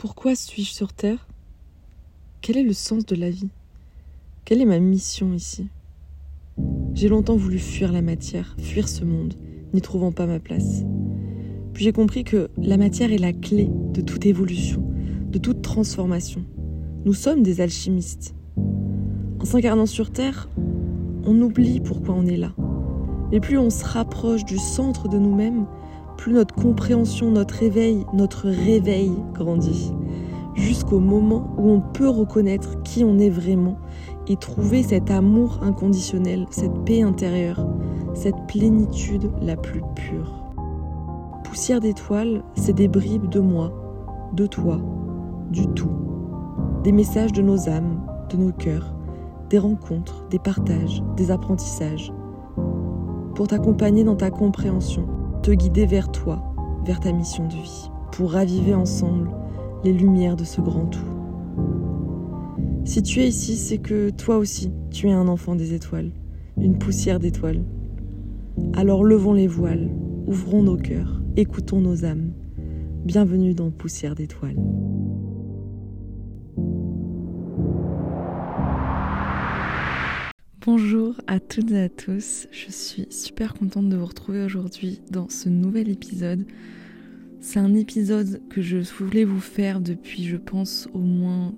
Pourquoi suis-je sur Terre? Quel est le sens de la vie? Quelle est ma mission ici? J'ai longtemps voulu fuir la matière, fuir ce monde, n'y trouvant pas ma place. Puis j'ai compris que la matière est la clé de toute évolution, de toute transformation. Nous sommes des alchimistes. En s'incarnant sur Terre, on oublie pourquoi on est là. Mais plus on se rapproche du centre de nous-mêmes, plus notre compréhension, notre réveil, notre réveil grandit. Jusqu'au moment où on peut reconnaître qui on est vraiment et trouver cet amour inconditionnel, cette paix intérieure, cette plénitude la plus pure. Poussière d'étoiles, c'est des bribes de moi, de toi, du tout. Des messages de nos âmes, de nos cœurs, des rencontres, des partages, des apprentissages. Pour t'accompagner dans ta compréhension, te guider vers toi, vers ta mission de vie, pour raviver ensemble les lumières de ce grand tout. Si tu es ici, c'est que toi aussi, tu es un enfant des étoiles, une poussière d'étoiles. Alors levons les voiles, ouvrons nos cœurs écoutons nos âmes. Bienvenue dans Poussière d'étoiles. Bonjour à toutes et à tous, je suis super contente de vous retrouver aujourd'hui dans ce nouvel épisode. C'est un épisode que je voulais vous faire depuis je pense au moins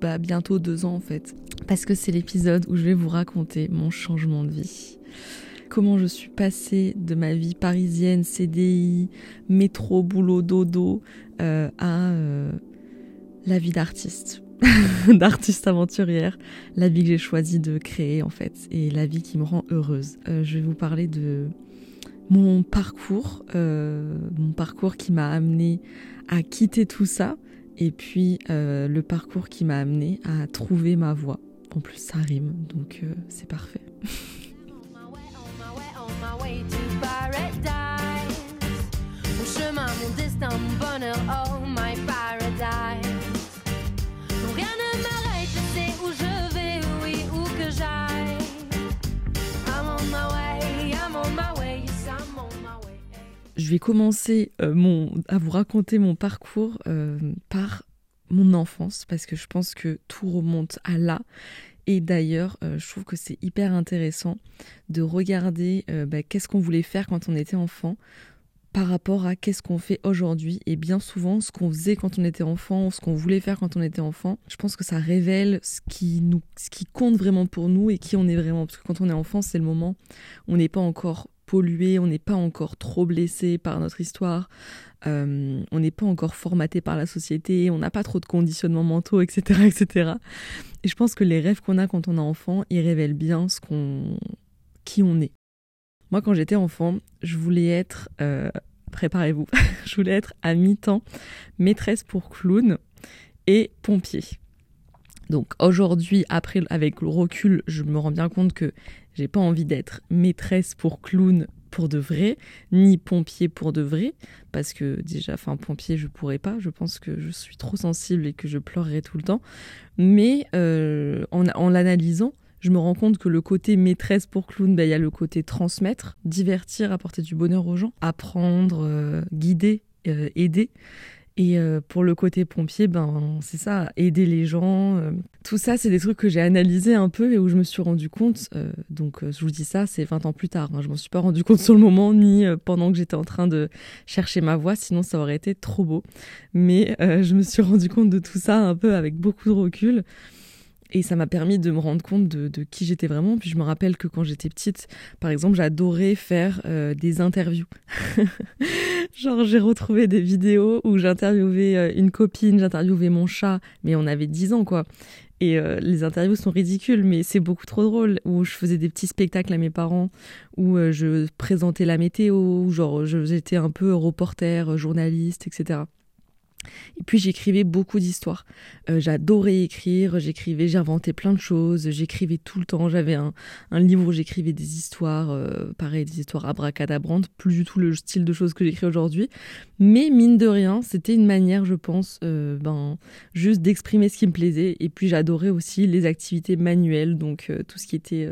bah, bientôt deux ans en fait. Parce que c'est l'épisode où je vais vous raconter mon changement de vie comment je suis passée de ma vie parisienne, CDI, métro, boulot, dodo, euh, à euh, la vie d'artiste, d'artiste aventurière, la vie que j'ai choisi de créer en fait, et la vie qui me rend heureuse. Euh, je vais vous parler de mon parcours, mon parcours qui m'a amené à quitter tout ça, et puis le parcours qui m'a amené à trouver ma voie. En plus, ça rime, donc c'est parfait. Je vais commencer euh, à vous raconter mon parcours euh, par mon enfance parce que je pense que tout remonte à là et d'ailleurs, euh, je trouve que c'est hyper intéressant de regarder bah, qu'est-ce qu'on voulait faire quand on était enfant par rapport à qu'est-ce qu'on fait aujourd'hui. Et bien souvent, ce qu'on faisait quand on était enfant, ce qu'on voulait faire quand on était enfant, je pense que ça révèle ce qui, ce qui compte vraiment pour nous et qui on est vraiment. Parce que quand on est enfant, c'est le moment où on n'est pas encore pollué, on n'est pas encore trop blessé par notre histoire, euh, on n'est pas encore formaté par la société, on n'a pas trop de conditionnements mentaux, etc., etc. Et je pense que les rêves qu'on a quand on est enfant, ils révèlent bien ce qu'on, qui on est. Moi, quand j'étais enfant, je voulais être, euh, préparez-vous, je voulais être à mi-temps maîtresse pour clown et pompier. Donc aujourd'hui, après, avec le recul, je me rends bien compte que j'ai pas envie d'être maîtresse pour clown pour de vrai, ni pompier pour de vrai, parce que déjà, enfin, pompier, je pourrais pas. Je pense que je suis trop sensible et que je pleurerai tout le temps. Mais euh, en, l'analysant, je me rends compte que le côté maîtresse pour clown, ben, il y a le côté transmettre, divertir, apporter du bonheur aux gens, apprendre, euh, guider, euh, aider. Et euh, pour le côté pompier, ben c'est ça, aider les gens. Euh, tout ça, c'est des trucs que j'ai analysé un peu et où je me suis rendu compte. Euh, donc, je vous dis ça, c'est 20 ans plus tard. Hein, je m'en suis pas rendu compte sur le moment ni pendant que j'étais en train de chercher ma voix, sinon ça aurait été trop beau. Mais je me suis rendu compte de tout ça un peu avec beaucoup de recul. Et ça m'a permis de me rendre compte de, qui j'étais vraiment. Puis je me rappelle que quand j'étais petite, par exemple, j'adorais faire des interviews. Genre, j'ai retrouvé des vidéos où j'interviewais euh, une copine, j'interviewais mon chat, mais on avait 10 ans, quoi. Et euh, les interviews sont ridicules, mais c'est beaucoup trop drôle. Où je faisais des petits spectacles à mes parents, où euh, je présentais la météo, genre j'étais un peu reporter, journaliste, etc. Et puis j'écrivais beaucoup d'histoires. Euh, j'adorais écrire, j'écrivais, j'inventais plein de choses, j'écrivais tout le temps. J'avais un, livre où j'écrivais des histoires, euh, pareil, des histoires abracadabrantes, plus du tout le style de choses que j'écris aujourd'hui. Mais mine de rien, c'était une manière, je pense, euh, ben, juste d'exprimer ce qui me plaisait. Et puis j'adorais aussi les activités manuelles, donc tout ce qui était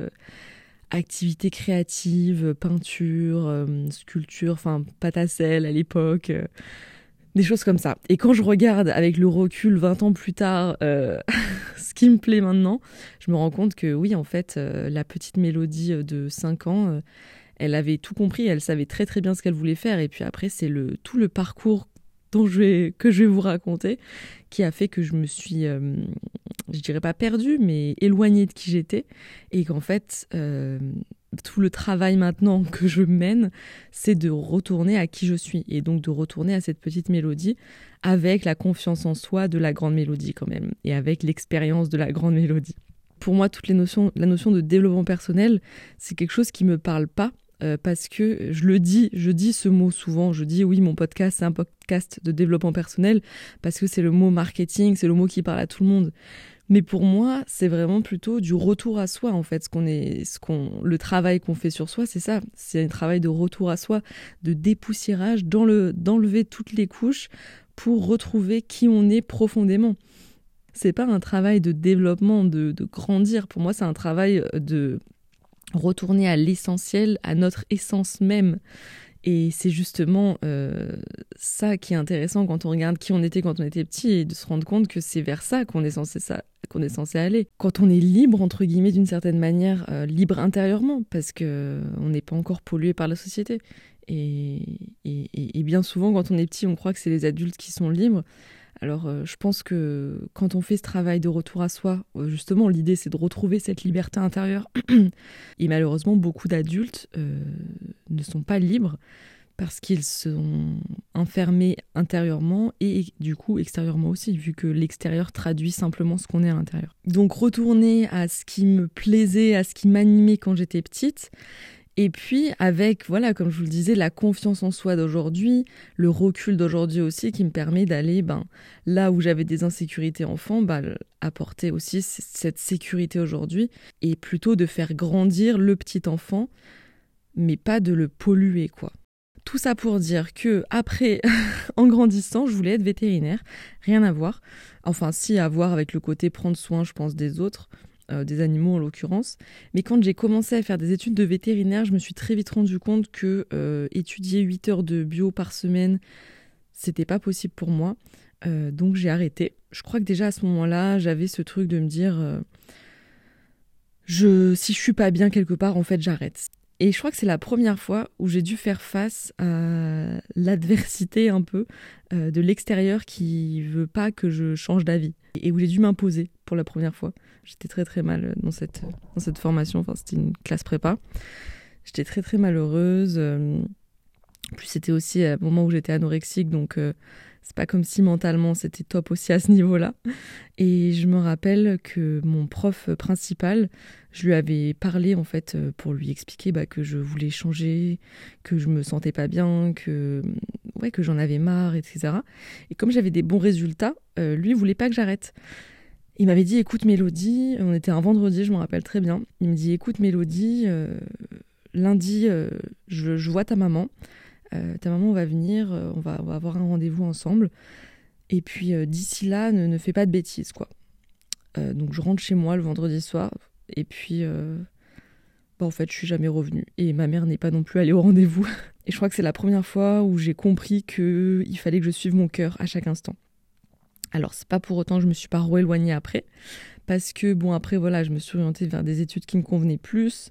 activités créatives, peinture, sculpture, enfin pâte à sel à l'époque des choses comme ça. Et quand je regarde avec le recul 20 ans plus tard euh, ce qui me plaît maintenant, je me rends compte que oui, en fait, euh, la petite mélodie euh, de 5 ans, elle avait tout compris, elle savait très très bien ce qu'elle voulait faire. Et puis après, c'est le, tout le parcours dont je vais, que je vais vous raconter qui a fait que je me suis, je dirais pas perdue, mais éloignée de qui j'étais. Et qu'en fait, tout le travail maintenant que je mène, c'est de retourner à qui je suis et donc de retourner à cette petite mélodie avec la confiance en soi de la grande mélodie quand même et avec l'expérience de la grande mélodie. Pour moi, toutes les notions, la notion de développement personnel, c'est quelque chose qui me parle pas euh, parce que je le dis, je dis ce mot souvent, je dis oui, mon podcast c'est un podcast de développement personnel parce que c'est le mot marketing, c'est le mot qui parle à tout le monde. Mais pour moi, c'est vraiment plutôt du retour à soi en fait. Ce qu'on est, ce qu'on, le travail qu'on fait sur soi, c'est ça. C'est un travail de retour à soi, de dépoussiérage, d'enlever toutes les couches pour retrouver qui on est profondément. C'est pas un travail de développement, de, de grandir. Pour moi, c'est un travail de retourner à l'essentiel, à notre essence même. Et c'est justement euh, ça qui est intéressant quand on regarde qui on était quand on était petit et de se rendre compte que c'est vers ça qu'on est censé ça qu'on est censé aller. Quand on est libre entre guillemets d'une certaine manière, euh, libre intérieurement parce que on n'est pas encore pollué par la société. Et, et, bien souvent quand on est petit, on croit que c'est les adultes qui sont libres. Alors euh, je pense que quand on fait ce travail de retour à soi, euh, justement l'idée c'est de retrouver cette liberté intérieure. et malheureusement beaucoup d'adultes euh, ne sont pas libres parce qu'ils sont enfermés intérieurement et du coup extérieurement aussi, vu que l'extérieur traduit simplement ce qu'on est à l'intérieur. Donc retourner à ce qui me plaisait, à ce qui m'animait quand j'étais petite, et puis avec, voilà, comme je vous le disais, la confiance en soi d'aujourd'hui, le recul d'aujourd'hui aussi qui me permet d'aller ben, là où j'avais des insécurités enfant, ben, apporter aussi cette sécurité aujourd'hui et plutôt de faire grandir le petit enfant, mais pas de le polluer, quoi. Tout ça pour dire que après, en grandissant, je voulais être vétérinaire, rien à voir. Enfin, si à voir avec le côté prendre soin, je pense, des autres. Euh, des animaux en l'occurrence. Mais quand j'ai commencé à faire des études de vétérinaire, je me suis très vite rendu compte que euh, étudier 8 heures de bio par semaine, c'était pas possible pour moi. Euh, donc j'ai arrêté. Je crois que déjà à ce moment-là, j'avais ce truc de me dire je, si je suis pas bien quelque part, en fait, j'arrête. Et je crois que c'est la première fois où j'ai dû faire face à l'adversité un peu de l'extérieur qui veut pas que je change d'avis et où j'ai dû m'imposer pour la première fois. J'étais très très mal dans cette, dans cette formation, enfin c'était une classe prépa. J'étais très très malheureuse. Euh, en plus c'était aussi à un moment où j'étais anorexique, donc euh, c'est pas comme si mentalement c'était top aussi à ce niveau-là. Et je me rappelle que mon prof principal, je lui avais parlé en fait euh, pour lui expliquer bah, que je voulais changer, que je me sentais pas bien, que ouais que j'en avais marre, etc. Et comme j'avais des bons résultats, lui il voulait pas que j'arrête. Il m'avait dit écoute Mélodie, on était un vendredi, je me rappelle très bien. Il me dit écoute Mélodie, euh, lundi euh, je, vois ta maman, euh, ta maman va venir, on va, avoir un rendez-vous ensemble. Et puis d'ici là, ne, fais pas de bêtises quoi. donc je rentre chez moi le vendredi soir et puis bah, en fait je suis jamais revenue et ma mère n'est pas non plus allée au rendez-vous. Et je crois que c'est la première fois où j'ai compris qu'il fallait que je suive mon cœur à chaque instant. Alors, c'est pas pour autant que je me suis pas re-éloignée après, parce que bon, après, voilà, je me suis orientée vers des études qui me convenaient plus.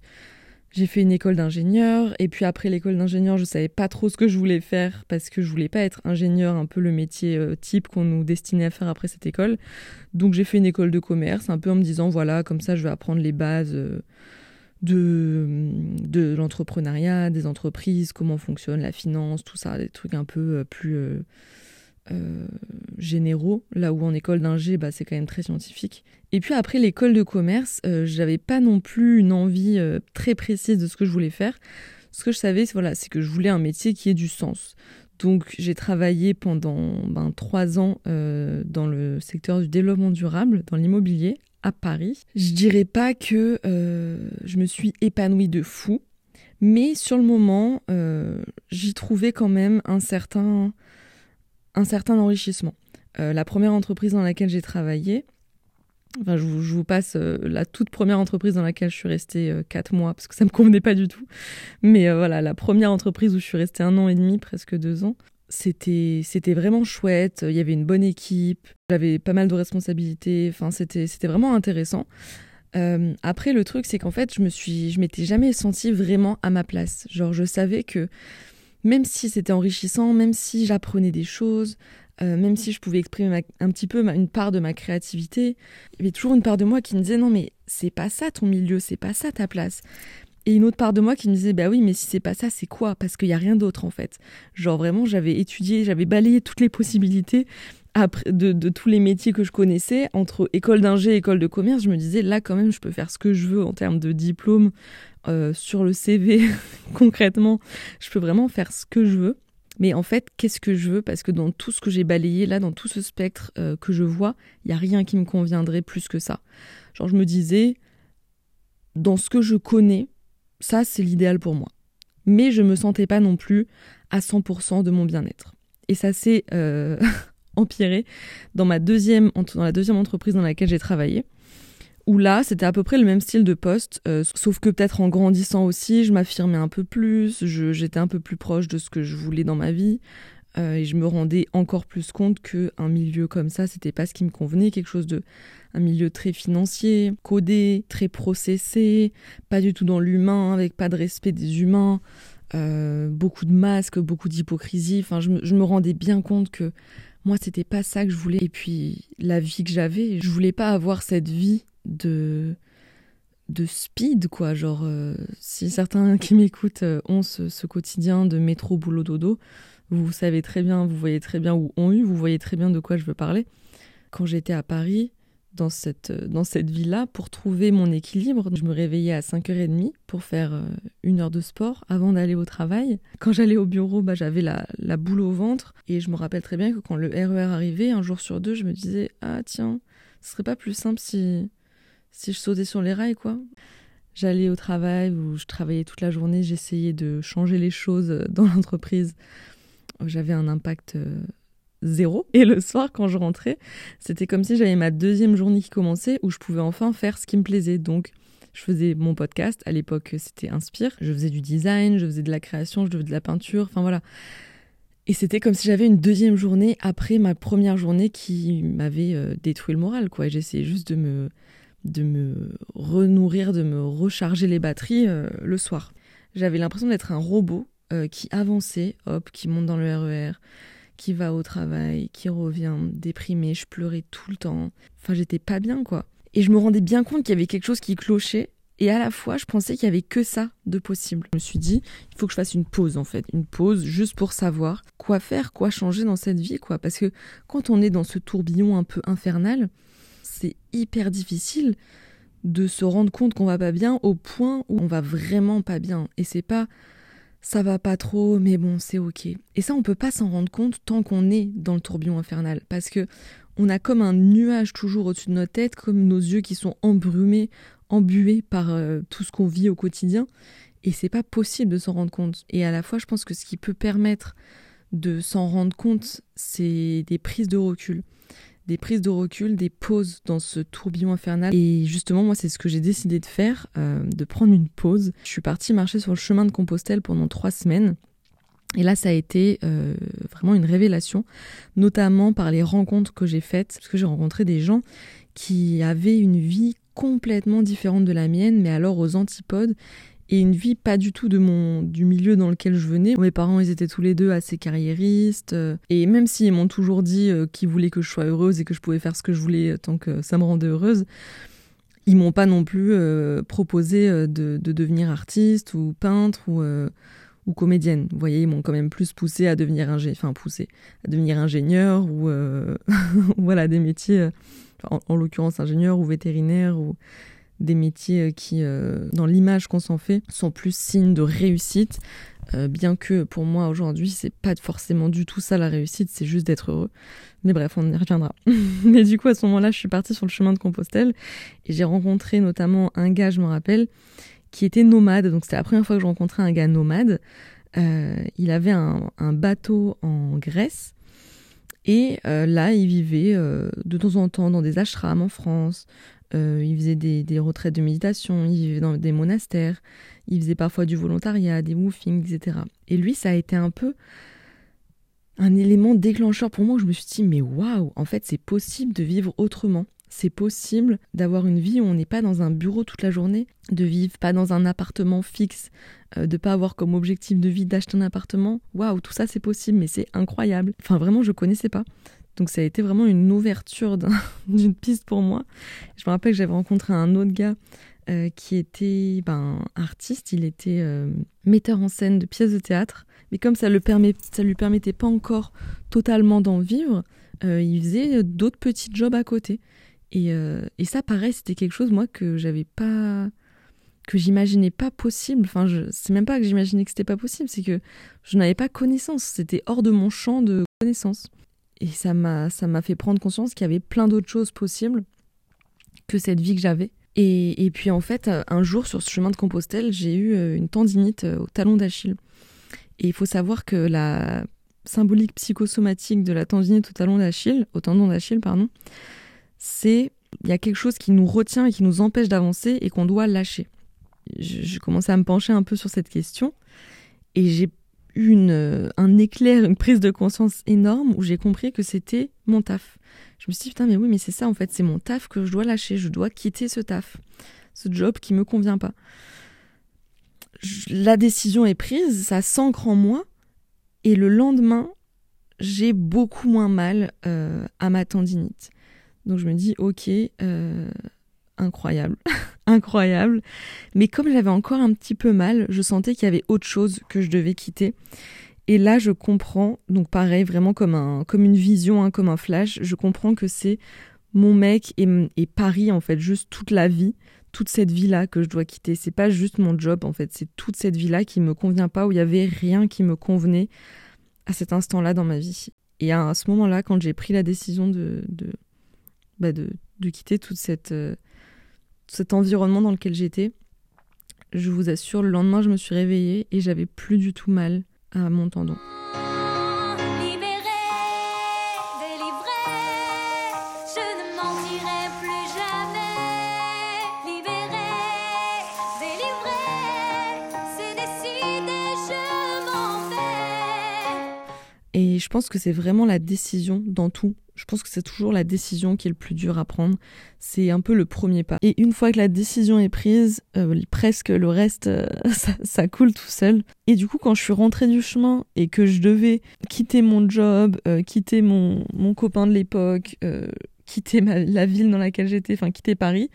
J'ai fait une école d'ingénieur, et puis après l'école d'ingénieur, je savais pas trop ce que je voulais faire, parce que je voulais pas être ingénieur, un peu le métier euh, type qu'on nous destinait à faire après cette école. Donc j'ai fait une école de commerce, un peu en me disant, voilà, comme ça, je vais apprendre les bases. Euh, de, de l'entrepreneuriat, des entreprises, comment fonctionne la finance, tout ça, des trucs un peu euh, plus euh, généraux, là où en école d'ingé, bah, c'est quand même très scientifique. Et puis après l'école de commerce, euh, j'avais pas non plus une envie euh, très précise de ce que je voulais faire. Ce que je savais, c'est voilà, que je voulais un métier qui ait du sens. Donc j'ai travaillé pendant ben, trois ans dans le secteur du développement durable, dans l'immobilier, à Paris. Je dirais pas que je me suis épanouie de fou, mais sur le moment, j'y trouvais quand même un certain un certain enrichissement. Euh, la première entreprise dans laquelle j'ai travaillé, enfin je vous, passe euh, la toute première entreprise dans laquelle je suis restée euh, quatre mois parce que ça me convenait pas du tout. Mais voilà, la première entreprise où je suis restée un an et demi, presque deux ans, c'était c'était vraiment chouette. Il y avait une bonne équipe. J'avais pas mal de responsabilités. Enfin, c'était c'était vraiment intéressant. Euh, après, le truc, c'est qu'en fait, je me suis, je m'étais jamais sentie vraiment à ma place. Genre, je savais que même si c'était enrichissant, même si j'apprenais des choses, euh, même si je pouvais exprimer un petit peu une part de ma créativité, il y avait toujours une part de moi qui me disait non mais c'est pas ça ton milieu, c'est pas ça ta place. Et une autre part de moi qui me disait bah oui mais si c'est pas ça c'est quoi? Parce qu'il y a rien d'autre en fait. Genre vraiment j'avais étudié, j'avais balayé toutes les possibilités après, de, tous les métiers que je connaissais, entre école d'ingé école de commerce, je me disais là quand même je peux faire ce que je veux en termes de diplôme euh, sur le CV concrètement, je peux vraiment faire ce que je veux. Mais en fait, qu'est-ce que je veux? Parce que dans tout ce que j'ai balayé là, dans tout ce spectre euh, que je vois, il y a rien qui me conviendrait plus que ça. Genre je me disais, dans ce que je connais, ça c'est l'idéal pour moi. Mais je me sentais pas non plus à 100% de mon bien-être. Et ça c'est euh, empiré dans, ma deuxième, dans la deuxième entreprise dans laquelle j'ai travaillé, où là, c'était à peu près le même style de poste, euh, sauf que peut-être en grandissant aussi, je m'affirmais un peu plus, j'étais un peu plus proche de ce que je voulais dans ma vie, euh, et je me rendais encore plus compte qu'un milieu comme ça, c'était pas ce qui me convenait, quelque chose de un milieu très financier, codé, très processé, pas du tout dans l'humain, avec pas de respect des humains, euh, beaucoup de masques, beaucoup d'hypocrisie. Enfin, je je me rendais bien compte que moi, c'était pas ça que je voulais. Et puis, la vie que j'avais, je voulais pas avoir cette vie de de speed quoi genre euh, si certains qui m'écoutent euh, ont ce, quotidien de métro boulot dodo vous savez très bien vous voyez très bien où ont eu vous voyez très bien de quoi je veux parler quand j'étais à Paris dans cette, dans cette vie-là, pour trouver mon équilibre, je me réveillais à 5h30 pour faire euh, une heure de sport avant d'aller au travail. Quand j'allais au bureau, bah, j'avais la, la, boule au ventre. Et je me rappelle très bien que quand le RER e arrivait, un jour sur deux, je me disais Ah, tiens, ce serait pas plus simple si, si je sautais sur les rails, quoi. J'allais au travail où je travaillais toute la journée, j'essayais de changer les choses dans l'entreprise. J'avais un impact euh, zéro. Et le soir, quand je rentrais, c'était comme si j'avais ma deuxième journée qui commençait où je pouvais enfin faire ce qui me plaisait. Donc, je faisais mon podcast. À l'époque, c'était Inspire. Je faisais du design, je faisais de la création, je faisais de la peinture. Enfin, voilà. Et c'était comme si j'avais une deuxième journée après ma première journée qui m'avait euh, détruit le moral, quoi. J'essayais juste de me, de me renourrir, de me recharger les batteries euh, le soir. J'avais l'impression d'être un robot euh, qui avançait, hop, qui monte dans le RER, qui va au travail, qui revient déprimé, je pleurais tout le temps. Enfin, j'étais pas bien, quoi. Et je me rendais bien compte qu'il y avait quelque chose qui clochait. Et à la fois, je pensais qu'il y avait que ça de possible. Je me suis dit, il faut que je fasse une pause, en fait. Une pause juste pour savoir quoi faire, quoi changer dans cette vie, quoi. Parce que quand on est dans ce tourbillon un peu infernal, c'est hyper difficile de se rendre compte qu'on va pas bien au point où on va vraiment pas bien. Et c'est pas ça va pas trop, mais bon, c'est ok. Et ça, on peut pas s'en rendre compte tant qu'on est dans le tourbillon infernal, parce que on a comme un nuage toujours au-dessus de notre tête, comme nos yeux qui sont embrumés, embués par euh, tout ce qu'on vit au quotidien, et c'est pas possible de s'en rendre compte. Et à la fois, je pense que ce qui peut permettre de s'en rendre compte, c'est des prises de recul des prises de recul, des pauses dans ce tourbillon infernal. Et justement, moi, c'est ce que j'ai décidé de faire, euh, de prendre une pause. Je suis partie marcher sur le chemin de Compostelle pendant trois semaines. Et là, ça a été euh, vraiment une révélation, notamment par les rencontres que j'ai faites, parce que j'ai rencontré des gens qui avaient une vie complètement différente de la mienne, mais alors aux antipodes, et une vie pas du tout de mon du milieu dans lequel je venais. Mes parents, ils étaient tous les deux assez carriéristes euh, et même s'ils m'ont toujours dit euh, qu'ils voulaient que je sois heureuse et que je pouvais faire ce que je voulais tant que ça me rendait heureuse, ils m'ont pas non plus euh, proposé de, de, devenir artiste ou peintre ou ou comédienne. Vous voyez, ils m'ont quand même plus poussé à devenir ingé... enfin poussé à devenir ingénieur ou voilà des métiers en, en l'occurrence ingénieur ou vétérinaire ou des métiers euh, qui, euh, dans l'image qu'on s'en fait, sont plus signes de réussite. Euh, bien que pour moi aujourd'hui, c'est pas forcément du tout ça la réussite, c'est juste d'être heureux. Mais bref, on y reviendra. Mais du coup, à ce moment-là, je suis partie sur le chemin de Compostelle et j'ai rencontré notamment un gars, je me rappelle, qui était nomade. Donc c'était la première fois que je rencontrais un gars nomade. il avait un, bateau en Grèce. Et là, il vivait de temps en temps dans des ashrams en France, euh, il faisait des, retraites de méditation, il vivait dans des monastères, il faisait parfois du volontariat, des woofings, etc. Et lui, ça a été un peu un élément déclencheur pour moi où je me suis dit mais waouh, en fait c'est possible de vivre autrement. C'est possible d'avoir une vie où on n'est pas dans un bureau toute la journée, de vivre pas dans un appartement fixe, euh, de pas avoir comme objectif de vie d'acheter un appartement. Waouh, tout ça c'est possible, mais c'est incroyable. Enfin vraiment, je connaissais pas. Donc ça a été vraiment une ouverture d'une piste pour moi. Je me rappelle que j'avais rencontré un autre gars euh, qui était ben, artiste, il était euh, metteur en scène de pièces de théâtre, mais comme ça ne ça lui permettait pas encore totalement d'en vivre, il faisait d'autres petits jobs à côté. Euh, et, ça, pareil, c'était quelque chose, moi, que j'avais pas. que j'imaginais pas possible. Enfin, je... c'est même pas que j'imaginais que c'était pas possible, c'est que je n'avais pas connaissance. C'était hors de mon champ de connaissance. Et ça m'a, ça m'a fait prendre conscience qu'il y avait plein d'autres choses possibles que cette vie que j'avais. Et, et, puis en fait, un jour sur ce chemin de Compostelle, j'ai eu euh, une tendinite euh, au talon d'Achille. Et il faut savoir que la symbolique psychosomatique de la tendinite au talon d'Achille, au tendon d'Achille, pardon, c'est il y a quelque chose qui nous retient et qui nous empêche d'avancer et qu'on doit lâcher. Je, commençais à me pencher un peu sur cette question et j'ai une, un éclair, une prise de conscience énorme où j'ai compris que c'était mon taf. Je me suis dit, putain, mais oui, mais c'est ça en fait, c'est mon taf que je dois lâcher, je dois quitter ce taf, ce job qui me convient pas. la décision est prise, ça s'ancre en moi et le lendemain, j'ai beaucoup moins mal euh, à ma tendinite. Donc je me dis, ok, euh, incroyable, incroyable. Mais comme j'avais encore un petit peu mal, je sentais qu'il y avait autre chose que je devais quitter. Et là, je comprends, donc pareil, vraiment comme, un, comme une vision, hein, comme un flash, je comprends que c'est mon mec et, et, Paris, en fait, juste toute la vie, toute cette vie-là que je dois quitter. C'est pas juste mon job, en fait, c'est toute cette vie-là qui me convient pas, où il y avait rien qui me convenait à cet instant-là dans ma vie. Et à ce moment-là, quand j'ai pris la décision de, de bah, de, quitter toute cette, euh, cet environnement dans lequel j'étais. Je vous assure, le lendemain, je me suis réveillée et j'avais plus du tout mal à mon tendon. Et je pense que c'est vraiment la décision dans tout. Je pense que c'est toujours la décision qui est le plus dur à prendre. C'est un peu le premier pas. Et une fois que la décision est prise, euh, presque le reste, euh, ça, coule tout seul. Et du coup, quand je suis rentrée du chemin et que je devais quitter mon job, euh, quitter mon, mon, copain de l'époque, quitter la ville dans laquelle j'étais, enfin quitter Paris,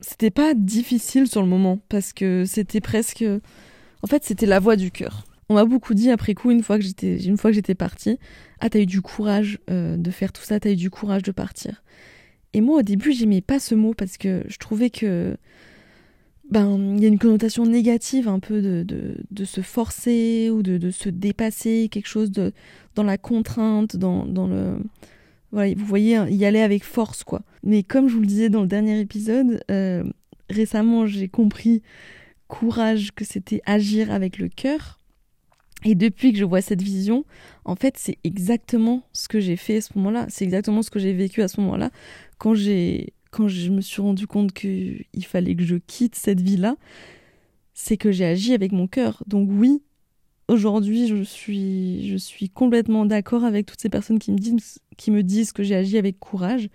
c'était pas difficile sur le moment parce que c'était presque. En fait, c'était la voix du cœur. On m'a beaucoup dit après coup, une fois que j'étais, une fois que j'étais partie, ah t'as eu du courage euh, de faire tout ça, t'as eu du courage de partir. Et moi au début j'aimais pas ce mot parce que je trouvais que ben il y a une connotation négative un peu de, de, se forcer ou de, se dépasser, quelque chose de dans la contrainte, dans, dans le voilà, vous voyez y aller avec force quoi. Mais comme je vous le disais dans le dernier épisode, euh, récemment j'ai compris courage que c'était agir avec le cœur et depuis que je vois cette vision, en fait, c'est exactement ce que j'ai fait à ce moment-là. C'est exactement ce que j'ai vécu à ce moment-là. Quand j'ai, quand je me suis rendu compte qu'il fallait que je quitte cette vie-là, c'est que j'ai agi avec mon cœur. Donc oui, aujourd'hui, je suis, je suis complètement d'accord avec toutes ces personnes qui me disent, qui me disent que j'ai agi avec courage.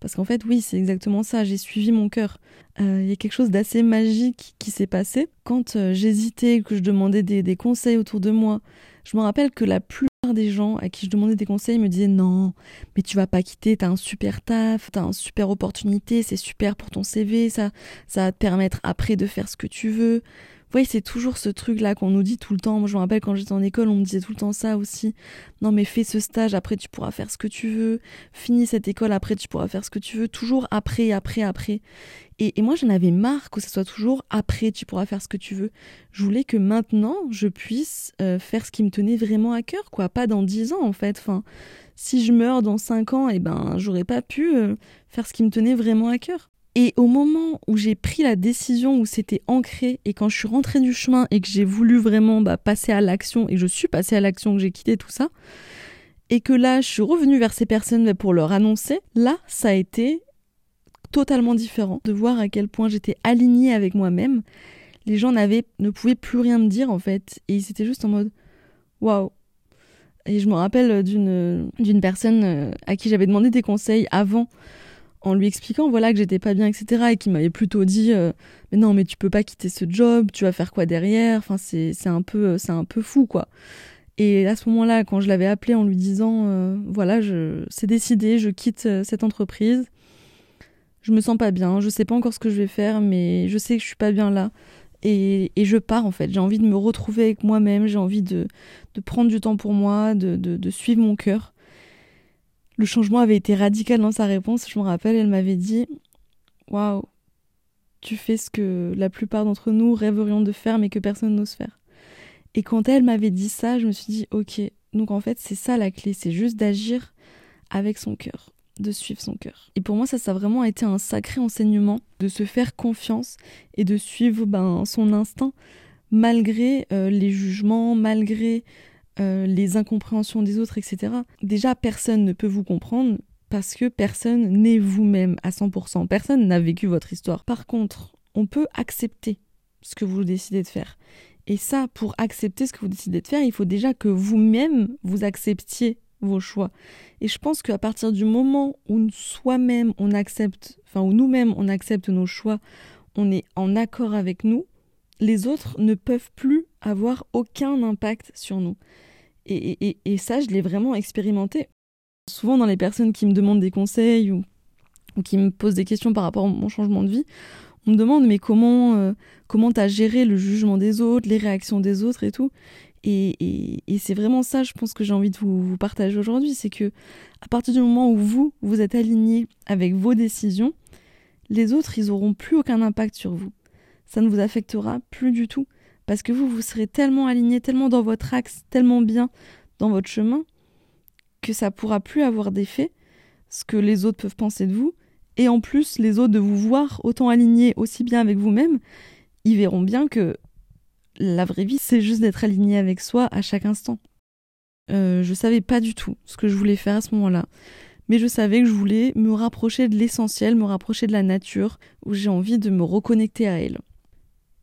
Parce qu'en fait, oui, c'est exactement ça. J'ai suivi mon cœur. Euh, il y a quelque chose d'assez magique qui s'est passé. Quand euh, j'hésitais, que je demandais des, conseils autour de moi, je me rappelle que la plupart des gens à qui je demandais des conseils me disaient non, mais tu vas pas quitter, t'as un super taf, t'as une super opportunité, c'est super pour ton CV, ça, ça va te permettre après de faire ce que tu veux voyez, c'est toujours ce truc-là qu'on nous dit tout le temps. Moi, je me rappelle quand j'étais en école, on me disait tout le temps ça aussi. Non, mais fais ce stage, après tu pourras faire ce que tu veux. Finis cette école, après tu pourras faire ce que tu veux. Toujours après, après, après. Et, moi, j'en avais marre que ce soit toujours après tu pourras faire ce que tu veux. Je voulais que maintenant, je puisse euh, faire ce qui me tenait vraiment à cœur, quoi. Pas dans dix ans, en fait. Enfin, si je meurs dans cinq ans, eh ben, j'aurais pas pu euh, faire ce qui me tenait vraiment à cœur. Et au moment où j'ai pris la décision, où c'était ancré, et quand je suis rentrée du chemin et que j'ai voulu vraiment bah, passer à l'action, et je suis passée à l'action, que j'ai quitté tout ça, et que là, je suis revenue vers ces personnes bah, pour leur annoncer, là, ça a été totalement différent de voir à quel point j'étais alignée avec moi-même. Les gens n'avaient, ne pouvaient plus rien me dire en fait, et ils étaient juste en mode waouh. Et je me rappelle d'une d'une personne euh, à qui j'avais demandé des conseils avant en lui expliquant voilà que j'étais pas bien etc et qui m'avait plutôt dit euh, mais non mais tu peux pas quitter ce job tu vas faire quoi derrière? Enfin c'est un peu c'est un peu fou quoi. Et à ce moment-là quand je l'avais appelé en lui disant euh, voilà je c'est décidé je quitte cette entreprise. Je me sens pas bien je sais pas encore ce que je vais faire mais je sais que je suis pas bien là. Et, et je pars en fait. J'ai envie de me retrouver avec moi-même j'ai envie de de prendre du temps pour moi de de, de suivre mon cœur le changement avait été radical dans sa réponse. Je me rappelle, elle m'avait dit Waouh, tu fais ce que la plupart d'entre nous rêverions de faire, mais que personne n'ose faire. Et quand elle m'avait dit ça, je me suis dit Ok, donc en fait, c'est ça la clé c'est juste d'agir avec son cœur, de suivre son cœur. Et pour moi, ça, ça a vraiment été un sacré enseignement de se faire confiance et de suivre ben, son instinct malgré euh, les jugements, malgré euh, les incompréhensions des autres, etc. Déjà, personne ne peut vous comprendre parce que personne n'est vous-même à 100%. Personne n'a vécu votre histoire. Par contre, on peut accepter ce que vous décidez de faire. Et ça, pour accepter ce que vous décidez de faire, il faut déjà que vous-même vous acceptiez vos choix. Et je pense qu'à partir du moment où soi-même on accepte, enfin où nous-mêmes on accepte nos choix, on est en accord avec nous, les autres ne peuvent plus avoir aucun impact sur nous. Et, ça, je l'ai vraiment expérimenté. Souvent, dans les personnes qui me demandent des conseils ou, qui me posent des questions par rapport à mon changement de vie, on me demande mais comment euh, comment t'as géré le jugement des autres, les réactions des autres et tout. Et, c'est vraiment ça, je pense que j'ai envie de vous, vous partager aujourd'hui, c'est que à partir du moment où vous vous êtes aligné avec vos décisions, les autres ils auront plus aucun impact sur vous. Ça ne vous affectera plus du tout parce que vous, vous serez tellement aligné, tellement dans votre axe, tellement bien dans votre chemin, que ça pourra plus avoir d'effet, ce que les autres peuvent penser de vous. Et en plus, les autres, de vous voir autant aligné, aussi bien avec vous-même, ils verront bien que la vraie vie, c'est juste d'être aligné avec soi à chaque instant. Euh, je savais pas du tout ce que je voulais faire à ce moment-là. Mais je savais que je voulais me rapprocher de l'essentiel, me rapprocher de la nature, où j'ai envie de me reconnecter à elle.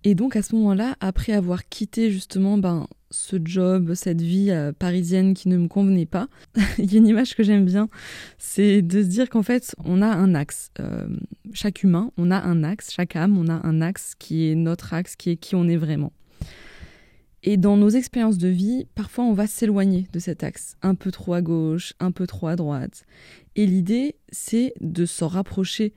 Et donc à ce moment-là, après avoir quitté justement ben, ce job, cette vie euh, parisienne qui ne me convenait pas, il y a une image que j'aime bien, c'est de se dire qu'en fait on a un axe. Euh, chaque humain, on a un axe, chaque âme, on a un axe qui est notre axe, qui est qui on est vraiment. Et dans nos expériences de vie, parfois on va s'éloigner de cet axe, un peu trop à gauche, un peu trop à droite. Et l'idée, c'est de s'en rapprocher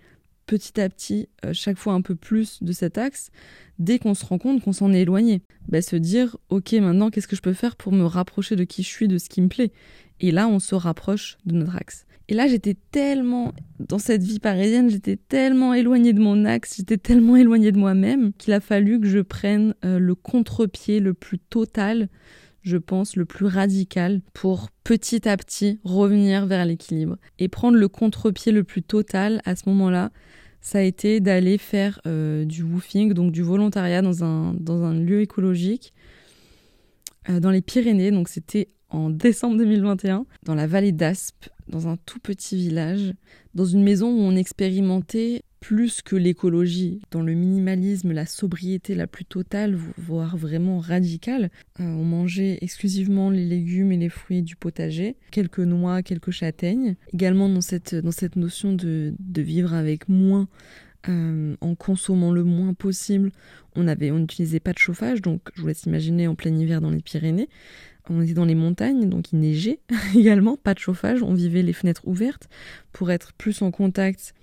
petit à petit, euh, chaque fois un peu plus de cet axe, dès qu'on se rend compte qu'on s'en est éloigné. Bah, se dire, ok, maintenant, qu'est-ce que je peux faire pour me rapprocher de qui je suis, de ce qui me plaît? Et là, on se rapproche de notre axe. Et là, j'étais tellement, dans cette vie parisienne, j'étais tellement éloignée de mon axe, j'étais tellement éloignée de moi-même, qu'il a fallu que je prenne euh, le contre-pied le plus total je pense, le plus radical pour petit à petit revenir vers l'équilibre. Et prendre le contre-pied le plus total à ce moment-là, ça a été d'aller faire euh, du woofing, donc du volontariat dans un, dans un lieu écologique euh, dans les Pyrénées. Donc c'était en décembre 2021, dans la vallée d'Aspe, dans un tout petit village, dans une maison où on expérimentait plus que l'écologie, dans le minimalisme, la sobriété la plus totale, voire vraiment radicale. Euh, on mangeait exclusivement les légumes et les fruits du potager, quelques noix, quelques châtaignes. Également dans cette, dans cette notion de, de vivre avec moins, euh, en consommant le moins possible. On avait, on n'utilisait pas de chauffage, donc je vous laisse imaginer en plein hiver dans les Pyrénées. On était dans les montagnes, donc il neigeait également, pas de chauffage. On vivait les fenêtres ouvertes pour être plus en contact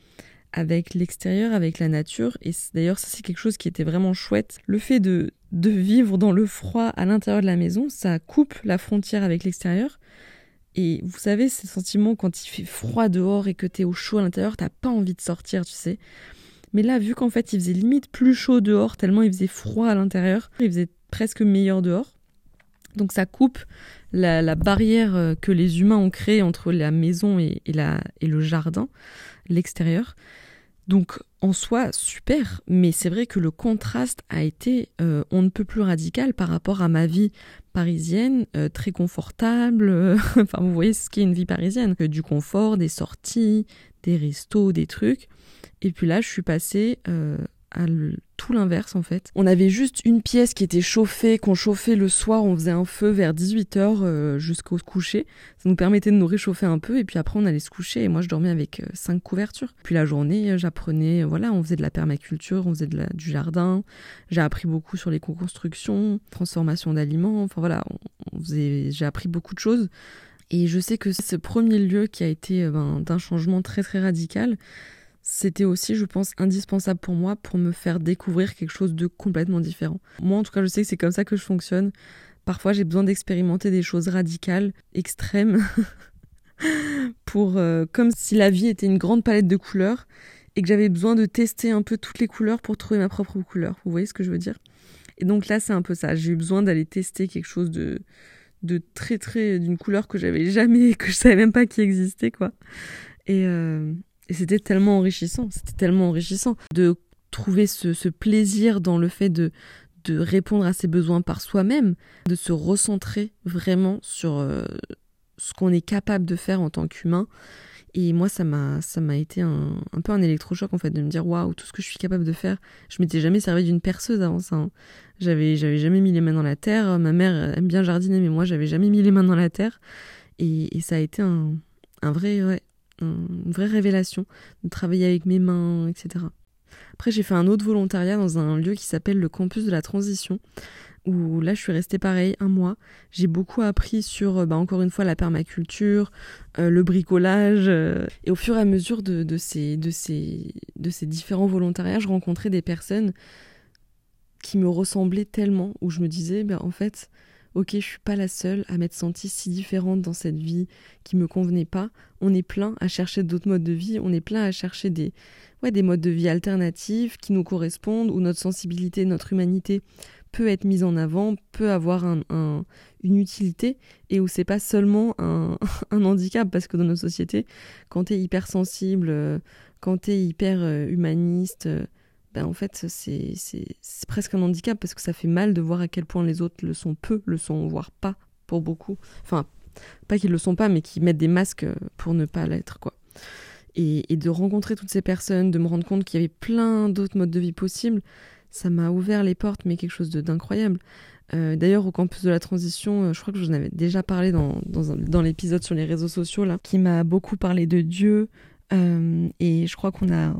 avec l'extérieur, avec la nature. Et d'ailleurs, ça c'est quelque chose qui était vraiment chouette. Le fait de, de vivre dans le froid à l'intérieur de la maison, ça coupe la frontière avec l'extérieur. Et vous savez, ces sentiments quand il fait froid dehors et que t'es au chaud à l'intérieur, t'as pas envie de sortir, tu sais. Mais là, vu qu'en fait il faisait limite plus chaud dehors, tellement il faisait froid à l'intérieur, il faisait presque meilleur dehors. Donc ça coupe la, barrière euh, que les humains ont créée entre la maison et, la, et le jardin, l'extérieur. Donc en soi, super, mais c'est vrai que le contraste a été euh, on ne peut plus radical par rapport à ma vie parisienne, euh, très confortable. enfin, vous voyez ce qu'est une vie parisienne. Du confort, des sorties, des restos, des trucs. Et puis là, je suis passée à tout l'inverse en fait. On avait juste une pièce qui était chauffée, qu'on chauffait le soir, on faisait un feu vers 18h euh, jusqu'au coucher. Ça nous permettait de nous réchauffer un peu et puis après on allait se coucher et moi je dormais avec euh, cinq couvertures. Puis la journée, euh, j'apprenais, voilà, on faisait de la permaculture, on faisait de la, du jardin. J'ai appris beaucoup sur les co-constructions, transformation d'aliments, enfin voilà, on, j'ai appris beaucoup de choses. Et je sais que ce premier lieu qui a été ben, d'un changement très très radical, c'était aussi, je pense, indispensable pour moi pour me faire découvrir quelque chose de complètement différent. Moi, en tout cas, je sais que c'est comme ça que je fonctionne. Parfois, j'ai besoin d'expérimenter des choses radicales, extrêmes, pour euh, comme si la vie était une grande palette de couleurs et que j'avais besoin de tester un peu toutes les couleurs pour trouver ma propre couleur. Vous voyez ce que je veux dire? Et donc là, c'est un peu ça. J'ai eu besoin d'aller tester quelque chose de de très très d'une couleur que j'avais jamais que je savais même pas qui existait quoi. Et, euh, et c'était tellement enrichissant, c'était tellement enrichissant de trouver ce, plaisir dans le fait de, de répondre à ses besoins par soi-même, de se recentrer vraiment sur euh, ce qu'on est capable de faire en tant qu'humain. Et moi, ça m'a, ça m'a été un, peu un électrochoc en fait de me dire waouh, tout ce que je suis capable de faire. Je m'étais jamais servi d'une perceuse avant ça. Hein. J'avais, j'avais jamais mis les mains dans la terre. Ma mère aime bien jardiner, mais moi, j'avais jamais mis les mains dans la terre. Et, ça a été un, un vrai, une vraie révélation de travailler avec mes mains, etc. Après, j'ai fait un autre volontariat dans un lieu qui s'appelle le campus de la transition, où là, je suis restée pareil un mois. J'ai beaucoup appris sur, bah, encore une fois, la permaculture, euh, le bricolage. Euh, et au fur et à mesure de, de, ces, de, ces, de ces différents volontariats, je rencontrais des personnes qui me ressemblaient tellement, où je me disais, bah, en fait, ok, je suis pas la seule à m'être sentie si différente dans cette vie qui me convenait pas. On est plein à chercher d'autres modes de vie, on est plein à chercher des, ouais, des modes de vie alternatifs qui nous correspondent, où notre sensibilité, notre humanité peut être mise en avant, peut avoir un, une utilité, et où c'est pas seulement un, un, handicap, parce que dans notre société, quand tu es hypersensible, euh, quand tu es hyper euh, humaniste, euh, ben, en fait, c'est presque un handicap parce que ça fait mal de voir à quel point les autres le sont peu, le sont voire pas pour beaucoup. Enfin, pas qu'ils le sont pas, mais qui mettent des masques pour ne pas l'être, quoi. Et, de rencontrer toutes ces personnes, de me rendre compte qu'il y avait plein d'autres modes de vie possibles, ça m'a ouvert les portes, mais quelque chose d'incroyable. Euh, d'ailleurs, au campus de la transition, euh, je crois que je vous en avais déjà parlé dans, dans, dans l'épisode sur les réseaux sociaux, là, qui m'a beaucoup parlé de Dieu, euh, et je crois qu'on a,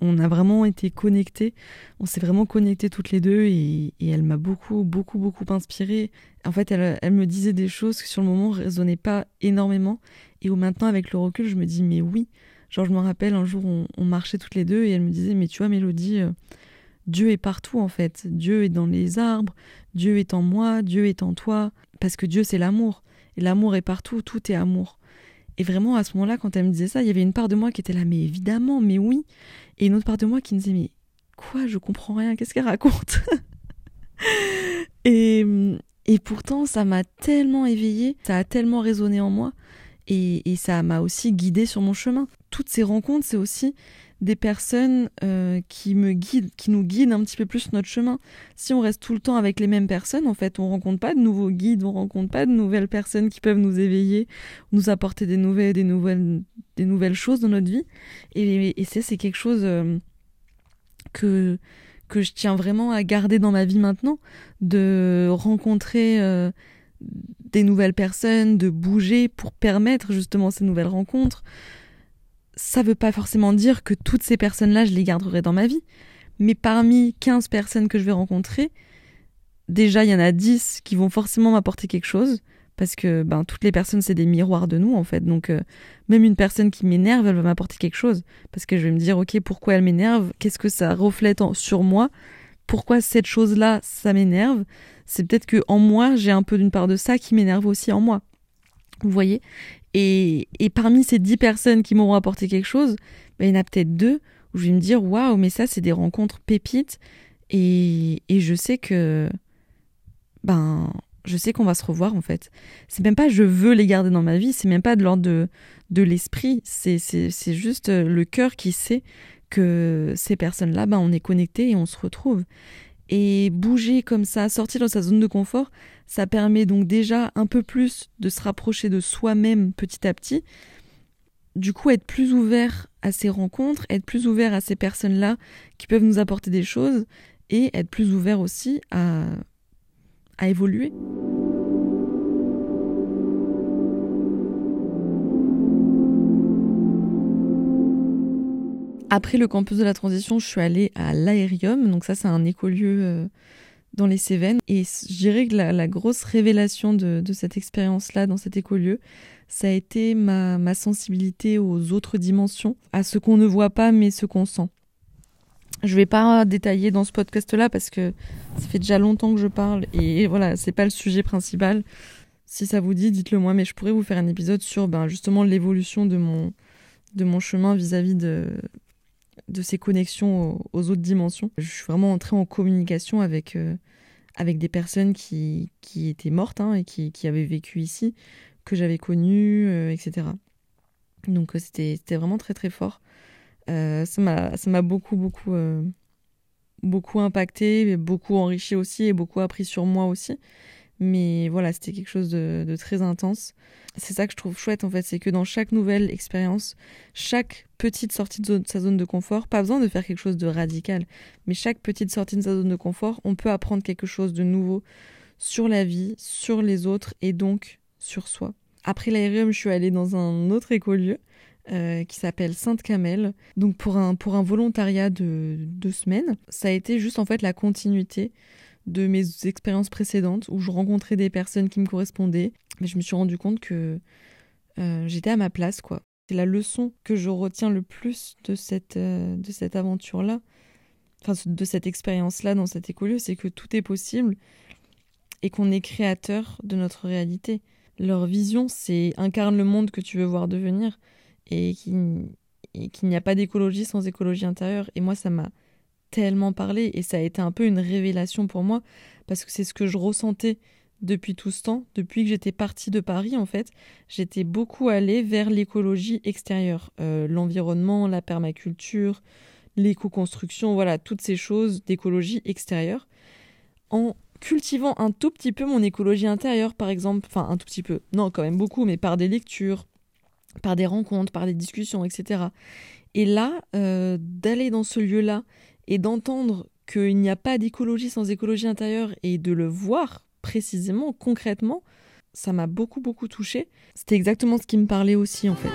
on, a vraiment été connectés. On s'est vraiment connectés toutes les deux et, elle m'a beaucoup, beaucoup, beaucoup inspirée. En fait, elle, me disait des choses qui sur le moment résonnaient pas énormément et où maintenant, avec le recul, je me dis, mais oui. Genre, je me rappelle un jour, on, on marchait toutes les deux et elle me disait, mais tu vois, Mélodie, euh, Dieu est partout en fait. Dieu est dans les arbres, Dieu est en moi, Dieu est en toi. Parce que Dieu, c'est l'amour. Et l'amour est partout, tout est amour. Et vraiment, à ce moment-là, quand elle me disait ça, il y avait une part de moi qui était là, mais évidemment, mais oui. Et une autre part de moi qui me disait, mais quoi, je comprends rien, qu'est-ce qu'elle raconte et, et pourtant, ça m'a tellement éveillée, ça a tellement résonné en moi, et, et ça m'a aussi guidée sur mon chemin. Toutes ces rencontres, c'est aussi des personnes euh, qui me guident, qui nous guident un petit peu plus notre chemin. Si on reste tout le temps avec les mêmes personnes, en fait, on rencontre pas de nouveaux guides, on rencontre pas de nouvelles personnes qui peuvent nous éveiller, nous apporter des nouvelles, des nouvelles, des nouvelles choses dans notre vie. Et, et ça, c'est quelque chose euh, que que je tiens vraiment à garder dans ma vie maintenant, de rencontrer euh, des nouvelles personnes, de bouger pour permettre justement ces nouvelles rencontres, ça veut pas forcément dire que toutes ces personnes-là, je les garderai dans ma vie. Mais parmi 15 personnes que je vais rencontrer, déjà, il y en a 10 qui vont forcément m'apporter quelque chose. Parce que ben, toutes les personnes, c'est des miroirs de nous, en fait. Donc, euh, même une personne qui m'énerve, elle va m'apporter quelque chose. Parce que je vais me dire, OK, pourquoi elle m'énerve? Qu'est-ce que ça reflète sur moi? Pourquoi cette chose-là, ça m'énerve? C'est peut-être que en moi, j'ai un peu d'une part de ça qui m'énerve aussi en moi. Vous voyez? Et, parmi ces dix personnes qui m'auront apporté quelque chose, ben, il y en a peut-être deux où je vais me dire waouh, mais ça, c'est des rencontres pépites. Et, je sais que. Ben. Je sais qu'on va se revoir en fait. C'est même pas je veux les garder dans ma vie, c'est même pas de l'ordre de, de l'esprit, c'est juste le cœur qui sait que ces personnes-là, ben, on est connectés et on se retrouve. Et bouger comme ça, sortir de sa zone de confort, ça permet donc déjà un peu plus de se rapprocher de soi-même petit à petit, du coup être plus ouvert à ces rencontres, être plus ouvert à ces personnes-là qui peuvent nous apporter des choses et être plus ouvert aussi à, à évoluer. Après le campus de la transition, je suis allée à l'Aérium. Donc ça, c'est un écolieu euh, dans les Cévennes. Et je dirais que la, grosse révélation de, cette expérience-là, dans cet écolieu, ça a été ma, sensibilité aux autres dimensions, à ce qu'on ne voit pas, mais ce qu'on sent. Je vais pas détailler dans ce podcast-là parce que ça fait déjà longtemps que je parle et voilà, c'est pas le sujet principal. Si ça vous dit, dites-le moi, mais je pourrais vous faire un épisode sur ben, justement l'évolution de mon, de mon chemin vis-à-vis de, de ces connexions aux, autres dimensions. Je suis vraiment entrée en communication avec, euh, avec des personnes qui, qui étaient mortes hein, et qui, qui, avaient vécu ici, que j'avais connues, euh, etc. Donc euh, c'était vraiment très très fort. ça m'a beaucoup beaucoup beaucoup impacté, beaucoup enrichi aussi et beaucoup appris sur moi aussi. Mais voilà, c'était quelque chose de, très intense. C'est ça que je trouve chouette en fait, c'est que dans chaque nouvelle expérience, chaque petite sortie de, sa zone de confort, pas besoin de faire quelque chose de radical, mais chaque petite sortie de sa zone de confort, on peut apprendre quelque chose de nouveau sur la vie, sur les autres et donc sur soi. Après l'aérium, je suis allée dans un autre écolieu euh, qui s'appelle Sainte Camelle. Donc pour un, pour un volontariat de deux semaines, ça a été juste en fait la continuité de mes expériences précédentes où je rencontrais des personnes qui me correspondaient. Mais je me suis rendu compte que euh, j'étais à ma place, quoi. C'est la leçon que je retiens le plus de cette, euh, de cette aventure-là, enfin de cette expérience-là dans cet écolieu, c'est que tout est possible et qu'on est créateur de notre réalité. Leur vision, c'est incarne le monde que tu veux voir devenir et qu'il n'y a pas d'écologie sans écologie intérieure. Et moi, ça m'a tellement parlé et ça a été un peu une révélation pour moi parce que c'est ce que je ressentais depuis tout ce temps, depuis que j'étais partie de Paris en fait, j'étais beaucoup allée vers l'écologie extérieure, euh, l'environnement, la permaculture, l'éco-construction, voilà, toutes ces choses d'écologie extérieure, en cultivant un tout petit peu mon écologie intérieure par exemple, enfin un tout petit peu, non quand même beaucoup, mais par des lectures, par des rencontres, par des discussions, etc. Et là, euh, d'aller dans ce lieu-là et d'entendre qu'il n'y a pas d'écologie sans écologie intérieure et de le voir précisément, concrètement, ça m'a beaucoup beaucoup touché. C'était exactement ce qui me parlait aussi en fait.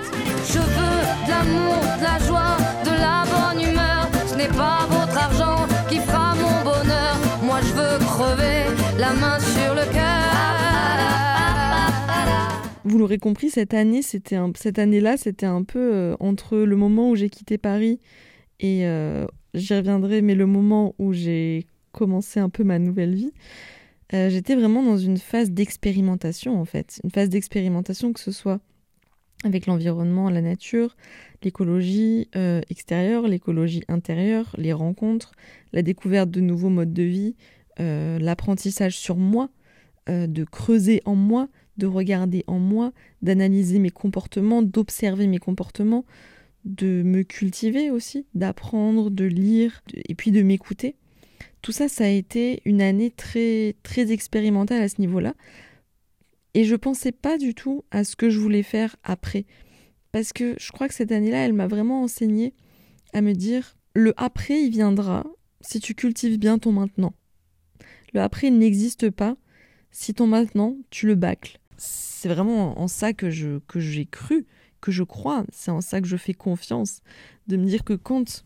Je veux de l'amour, de la joie, de la bonne humeur. Ce n'est pas votre argent qui fera mon bonheur. Moi je veux crever la main sur le cœur. Vous l'aurez compris, cette année, c'était cette année-là, c'était un peu euh, entre le moment où j'ai quitté Paris et euh, j'y reviendrai, mais le moment où j'ai commencé un peu ma nouvelle vie, euh, j'étais vraiment dans une phase d'expérimentation en fait. Une phase d'expérimentation que ce soit avec l'environnement, la nature, l'écologie euh, extérieure, l'écologie intérieure, les rencontres, la découverte de nouveaux modes de vie, euh, l'apprentissage sur moi, de creuser en moi, de regarder en moi, d'analyser mes comportements, d'observer mes comportements, de me cultiver aussi, d'apprendre, de lire et puis de m'écouter. Tout ça, ça a été une année très, très expérimentale à ce niveau-là. Et je pensais pas du tout à ce que je voulais faire après. Parce que je crois que cette année-là, elle m'a vraiment enseigné à me dire le après, il viendra si tu cultives bien ton maintenant. Le après, il n'existe pas si ton maintenant, tu le bâcles. C'est vraiment en ça que je que j'ai cru que je crois, c'est en ça que je fais confiance, de me dire que quand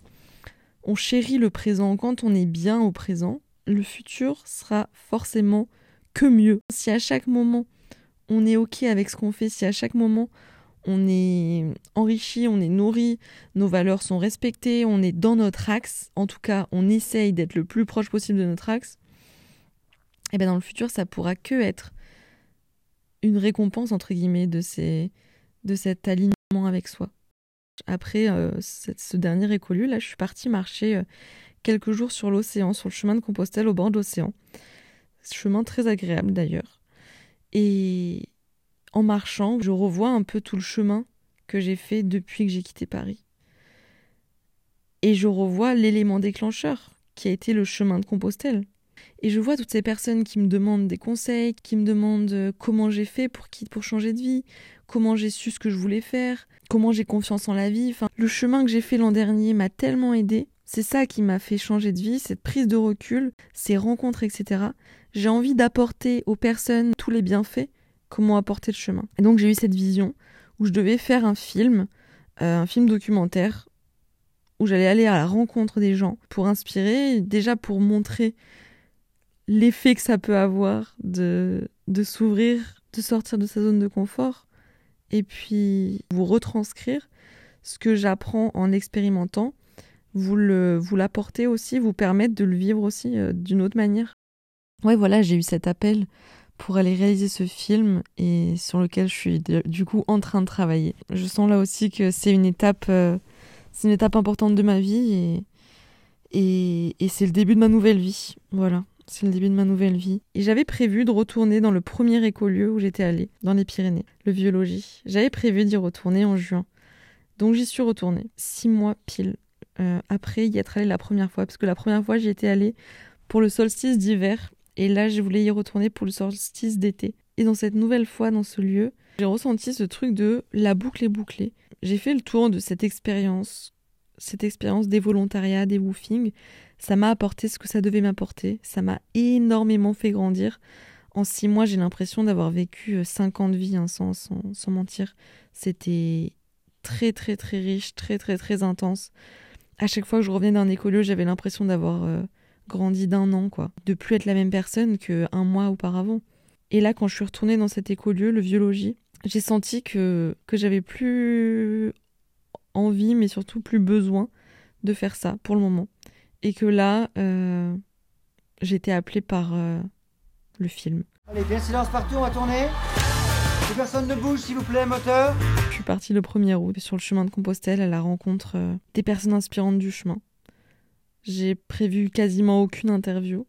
on chérit le présent, quand on est bien au présent, le futur sera forcément que mieux. Si à chaque moment on est ok avec ce qu'on fait, si à chaque moment on est enrichi, on est nourri, nos valeurs sont respectées, on est dans notre axe, en tout cas on essaye d'être le plus proche possible de notre axe, et eh bien dans le futur ça pourra que être une récompense entre guillemets de ces de cet alignement avec soi. Après euh, ce dernier écolieu, là, je suis partie marcher euh, quelques jours sur l'océan, sur le chemin de Compostelle au bord de l'océan. Chemin très agréable d'ailleurs. Et en marchant, je revois un peu tout le chemin que j'ai fait depuis que j'ai quitté Paris. Et je revois l'élément déclencheur qui a été le chemin de Compostelle. Et je vois toutes ces personnes qui me demandent des conseils, qui me demandent euh, comment j'ai fait pour, pour changer de vie, comment j'ai su ce que je voulais faire, comment j'ai confiance en la vie. Enfin, le chemin que j'ai fait l'an dernier m'a tellement aidé. C'est ça qui m'a fait changer de vie, cette prise de recul, ces rencontres, etc. J'ai envie d'apporter aux personnes tous les bienfaits comment apporter le chemin. Et donc j'ai eu cette vision où je devais faire un film, euh, un film documentaire, où j'allais aller à la rencontre des gens pour inspirer, déjà pour montrer l'effet que ça peut avoir de, de s'ouvrir, de sortir de sa zone de confort, et puis vous retranscrire ce que j'apprends en expérimentant, vous le vous l'apporter aussi, vous permettre de le vivre aussi euh, d'une autre manière. Ouais, voilà, j'ai eu cet appel pour aller réaliser ce film et sur lequel je suis du coup en train de travailler. Je sens là aussi que c'est une étape, euh, c'est une étape importante de ma vie et, et c'est le début de ma nouvelle vie. Voilà, c'est le début de ma nouvelle vie. Et j'avais prévu de retourner dans le premier écolieu où j'étais allée, dans les Pyrénées, le biologie. J'avais prévu d'y retourner en juin. Donc j'y suis retournée, six mois pile euh, après y être allée la première fois, parce que la première fois j'y étais allée pour le solstice d'hiver et là, je voulais y retourner pour le solstice d'été. Et dans cette nouvelle fois, dans ce lieu, j'ai ressenti ce truc de la boucle est bouclée. J'ai fait le tour de cette expérience, cette expérience des volontariats, des woofing. Ça m'a apporté ce que ça devait m'apporter. Ça m'a énormément fait grandir. En six mois, j'ai l'impression d'avoir vécu euh, cinq ans de vie, hein, sans, sans, mentir. C'était très, très, très riche, très, très, très intense. À chaque fois que je revenais d'un écolieu, j'avais l'impression d'avoir euh, grandi d'un an, quoi. De plus être la même personne qu'un mois auparavant. Et là, quand je suis retournée dans cet écolieu, le biologie, j'ai senti que, que j'avais plus envie, mais surtout plus besoin de faire ça pour le moment. Et que là, euh, j'étais appelée par euh, le film. Allez, bien silence partout, on va tourner. Que personne ne bouge, s'il vous plaît, moteur. Je suis partie le 1er août sur le chemin de Compostelle à la rencontre euh, des personnes inspirantes du chemin. J'ai prévu quasiment aucune interview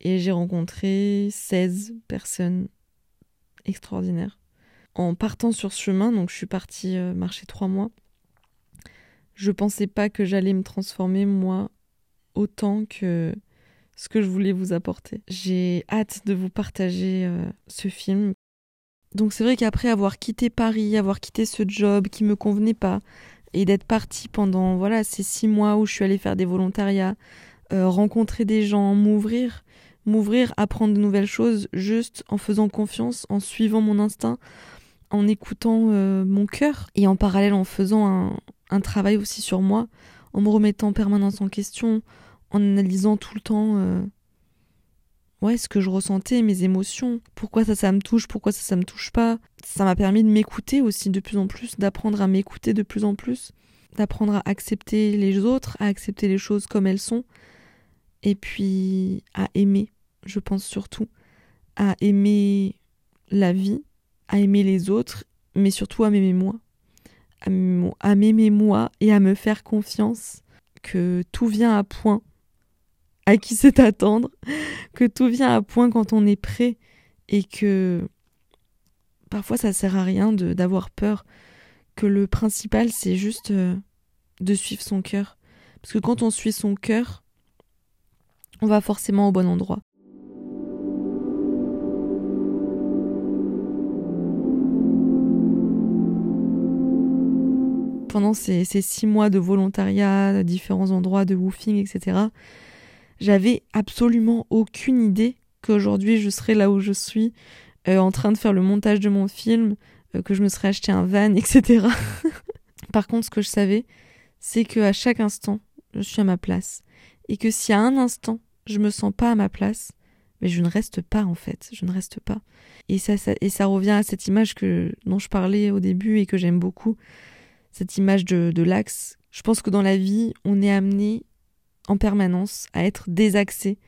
et j'ai rencontré 16 personnes extraordinaires. En partant sur ce chemin, donc je suis partie euh, marcher trois mois, je pensais pas que j'allais me transformer moi autant que ce que je voulais vous apporter. J'ai hâte de vous partager euh, ce film. Donc c'est vrai qu'après avoir quitté Paris, avoir quitté ce job qui me convenait pas, et d'être partie pendant voilà ces six mois où je suis allée faire des volontariats, euh, rencontrer des gens, m'ouvrir, m'ouvrir, apprendre de nouvelles choses, juste en faisant confiance, en suivant mon instinct, en écoutant euh, mon cœur et en parallèle en faisant un, un, travail aussi sur moi, en me remettant en permanence en question, en analysant tout le temps euh, ouais, ce que je ressentais, mes émotions, pourquoi ça, ça me touche, pourquoi ça, ça me touche pas. Ça m'a permis de m'écouter aussi de plus en plus, d'apprendre à m'écouter de plus en plus, d'apprendre à accepter les autres, à accepter les choses comme elles sont, et puis à aimer, je pense surtout, à aimer la vie, à aimer les autres, mais surtout à m'aimer moi. À m'aimer moi et à me faire confiance que tout vient à point à qui c'est attendre, que tout vient à point quand on est prêt et que parfois ça sert à rien d'avoir peur, que le principal c'est juste euh, de suivre son cœur. Parce que quand on suit son cœur, on va forcément au bon endroit. Pendant ces, ces six mois de volontariat, différents endroits de woofing, etc., j'avais absolument aucune idée qu'aujourd'hui je serais là où je suis, euh, en train de faire le montage de mon film, euh, que je me serais acheté un van, etc. Par contre, ce que je savais, c'est que à chaque instant, je suis à ma place. Et que si à un instant, je me sens pas à ma place, mais je ne reste pas en fait, je ne reste pas. Et ça, et ça revient à cette image que, dont je parlais au début et que j'aime beaucoup, cette image de, de l'axe. Je pense que dans la vie, on est amené en permanence à être désaxé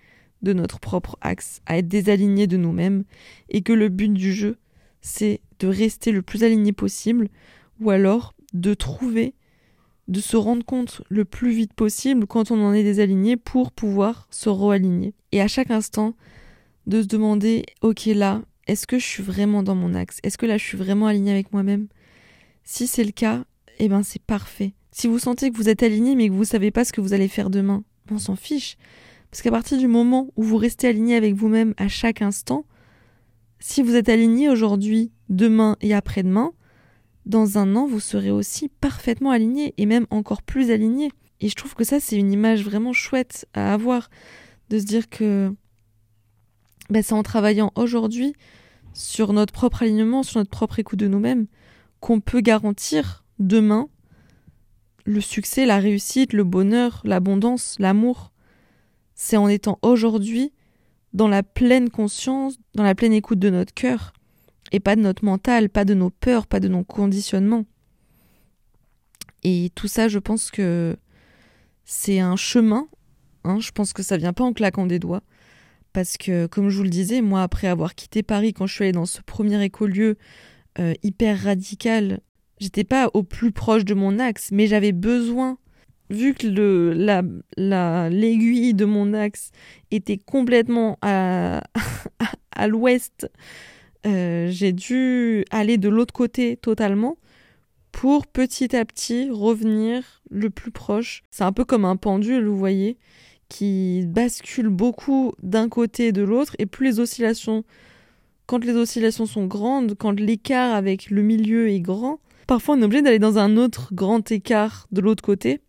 de notre propre axe, à être désaligné de nous-mêmes, et que le but du jeu, c'est de rester le plus aligné possible, ou alors de trouver, de se rendre compte le plus vite possible quand on en est désaligné pour pouvoir se réaligner. Et à chaque instant, de se demander, ok là, est-ce que je suis vraiment dans mon axe? Est-ce que là je suis vraiment aligné avec moi-même? Si c'est le cas, eh ben c'est parfait. Si vous sentez que vous êtes aligné mais que vous savez pas ce que vous allez faire demain, on s'en fiche. Parce qu'à partir du moment où vous restez aligné avec vous-même à chaque instant, si vous êtes aligné aujourd'hui, demain et après-demain, dans un an, vous serez aussi parfaitement aligné et même encore plus aligné. Et je trouve que ça, c'est une image vraiment chouette à avoir, de se dire que bah, c'est en travaillant aujourd'hui sur notre propre alignement, sur notre propre écoute de nous-mêmes, qu'on peut garantir demain le succès, la réussite, le bonheur, l'abondance, l'amour. C'est en étant aujourd'hui dans la pleine conscience, dans la pleine écoute de notre cœur, et pas de notre mental, pas de nos peurs, pas de nos conditionnements. Et tout ça, je pense que c'est un chemin. Hein, je pense que ça vient pas en claquant des doigts. Parce que, comme je vous le disais, moi, après avoir quitté Paris, quand je suis allée dans ce premier écolieu euh, hyper radical, j'étais pas au plus proche de mon axe, mais j'avais besoin, vu que le, la, la, l'aiguille de mon axe était complètement à, à l'ouest, euh, j'ai dû aller de l'autre côté totalement pour petit à petit revenir le plus proche. C'est un peu comme un pendule, vous voyez qui bascule beaucoup d'un côté et de l'autre, et plus les oscillations, quand les oscillations sont grandes, quand l'écart avec le milieu est grand, parfois on est obligé d'aller dans un autre grand écart de l'autre côté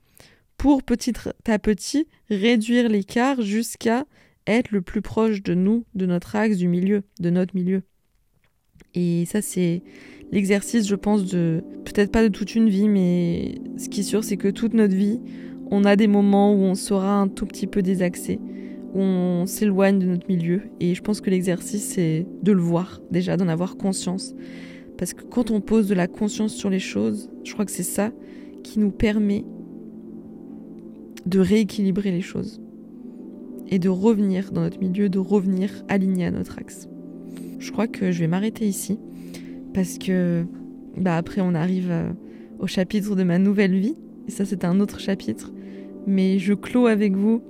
pour petit à petit réduire l'écart jusqu'à être le plus proche de nous, de notre axe, du milieu, de notre milieu. Et ça, c'est l'exercice, je pense, de peut-être pas de toute une vie, mais ce qui est sûr, c'est que toute notre vie, on a des moments où on sera un tout petit peu désaxé, où on s'éloigne de notre milieu. Et je pense que l'exercice, c'est de le voir déjà, d'en avoir conscience. Parce que quand on pose de la conscience sur les choses, je crois que c'est ça qui nous permet de rééquilibrer les choses. Et de revenir dans notre milieu, de revenir aligné à notre axe. Je crois que je vais m'arrêter ici. Parce que bah après on arrive euh, au chapitre de ma nouvelle vie. Et ça c'est un autre chapitre mais je clôt avec vous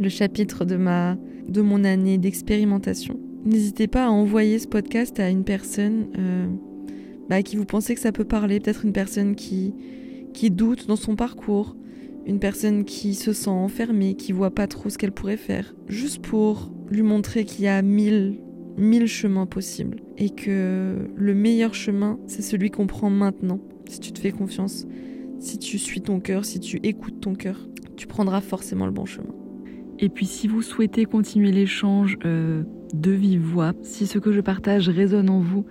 le chapitre de, ma, de mon année d'expérimentation. N'hésitez pas à envoyer ce podcast à une personne euh, bah, qui vous pensez que ça peut parler, peut-être une personne qui, qui doute dans son parcours, une personne qui se sent enfermée, qui voit pas trop ce qu'elle pourrait faire, juste pour lui montrer qu'il y a mille, mille chemins possibles. Et que le meilleur chemin, c'est celui qu'on prend maintenant, si tu te fais confiance. Si tu suis ton cœur, si tu écoutes ton cœur, tu prendras forcément le bon chemin. Et puis si vous souhaitez continuer l'échange euh, de vive voix, si ce que je partage résonne en vous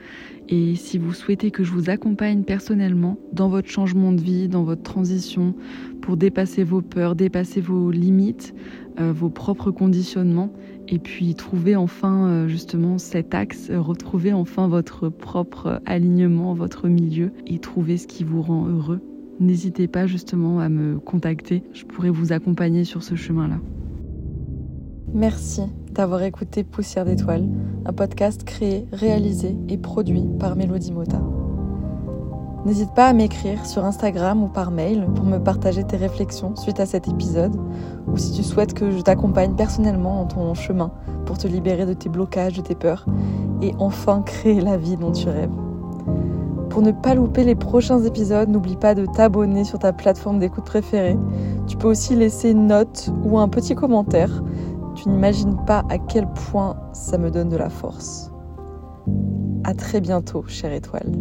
et si vous souhaitez que je vous accompagne personnellement dans votre changement de vie, dans votre transition, pour dépasser vos peurs, dépasser vos limites, euh, vos propres conditionnements, et puis trouver enfin euh, justement cet axe, retrouver enfin votre propre alignement, votre milieu, et trouver ce qui vous rend heureux n'hésitez pas justement à me contacter. Je pourrais vous accompagner sur ce chemin-là. Merci d'avoir écouté Poussière d'étoiles, un podcast créé, réalisé et produit par Mélodie Mota. N'hésite pas à m'écrire sur Instagram ou par mail pour me partager tes réflexions suite à cet épisode ou si tu souhaites que je t'accompagne personnellement dans ton chemin pour te libérer de tes blocages, de tes peurs et enfin créer la vie dont tu rêves. Pour ne pas louper les prochains épisodes, n'oublie pas de t'abonner sur ta plateforme d'écoute préférée. Tu peux aussi laisser une note ou un petit commentaire. Tu n'imagines pas à quel point ça me donne de la force. À très bientôt, chère étoile.